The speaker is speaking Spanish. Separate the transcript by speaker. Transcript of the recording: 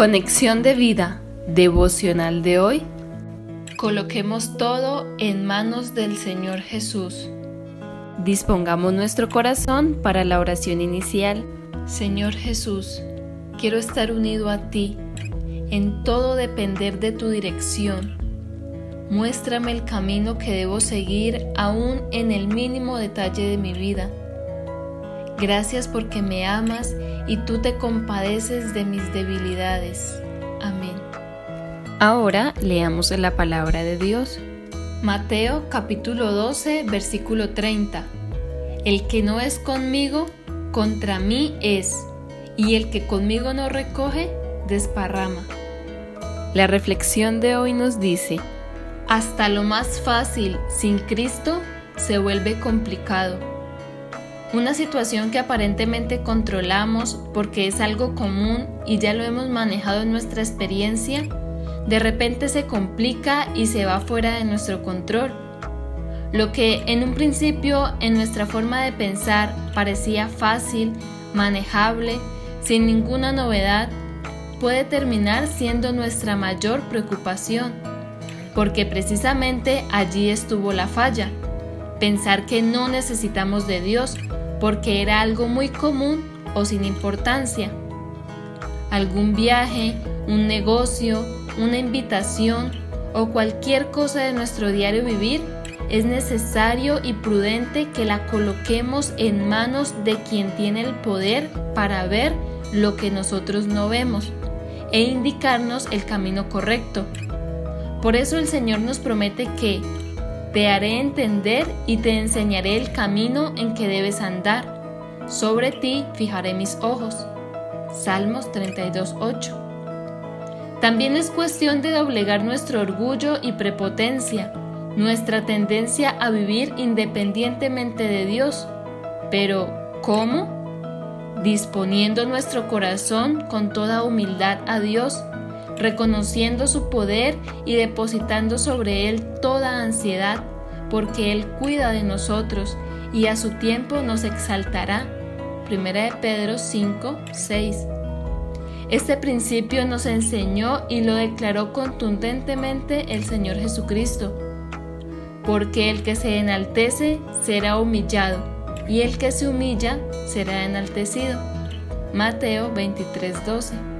Speaker 1: Conexión de vida devocional de hoy. Coloquemos todo en manos del Señor Jesús. Dispongamos nuestro corazón para la oración inicial. Señor Jesús, quiero estar unido a ti, en todo depender de tu dirección. Muéstrame el camino que debo seguir aún en el mínimo detalle de mi vida. Gracias porque me amas y tú te compadeces de mis debilidades. Amén. Ahora leamos la palabra de Dios. Mateo capítulo 12 versículo 30. El que no es conmigo, contra mí es, y el que conmigo no recoge, desparrama. La reflexión de hoy nos dice, hasta lo más fácil sin Cristo se vuelve complicado. Una situación que aparentemente controlamos porque es algo común y ya lo hemos manejado en nuestra experiencia, de repente se complica y se va fuera de nuestro control. Lo que en un principio en nuestra forma de pensar parecía fácil, manejable, sin ninguna novedad, puede terminar siendo nuestra mayor preocupación, porque precisamente allí estuvo la falla, pensar que no necesitamos de Dios porque era algo muy común o sin importancia. Algún viaje, un negocio, una invitación o cualquier cosa de nuestro diario vivir es necesario y prudente que la coloquemos en manos de quien tiene el poder para ver lo que nosotros no vemos e indicarnos el camino correcto. Por eso el Señor nos promete que te haré entender y te enseñaré el camino en que debes andar. Sobre ti fijaré mis ojos. Salmos 32.8. También es cuestión de doblegar nuestro orgullo y prepotencia, nuestra tendencia a vivir independientemente de Dios. Pero, ¿cómo? Disponiendo nuestro corazón con toda humildad a Dios reconociendo su poder y depositando sobre Él toda ansiedad, porque Él cuida de nosotros y a su tiempo nos exaltará. Primera de Pedro 5, 6. Este principio nos enseñó y lo declaró contundentemente el Señor Jesucristo, porque el que se enaltece será humillado, y el que se humilla será enaltecido. Mateo 23, 12.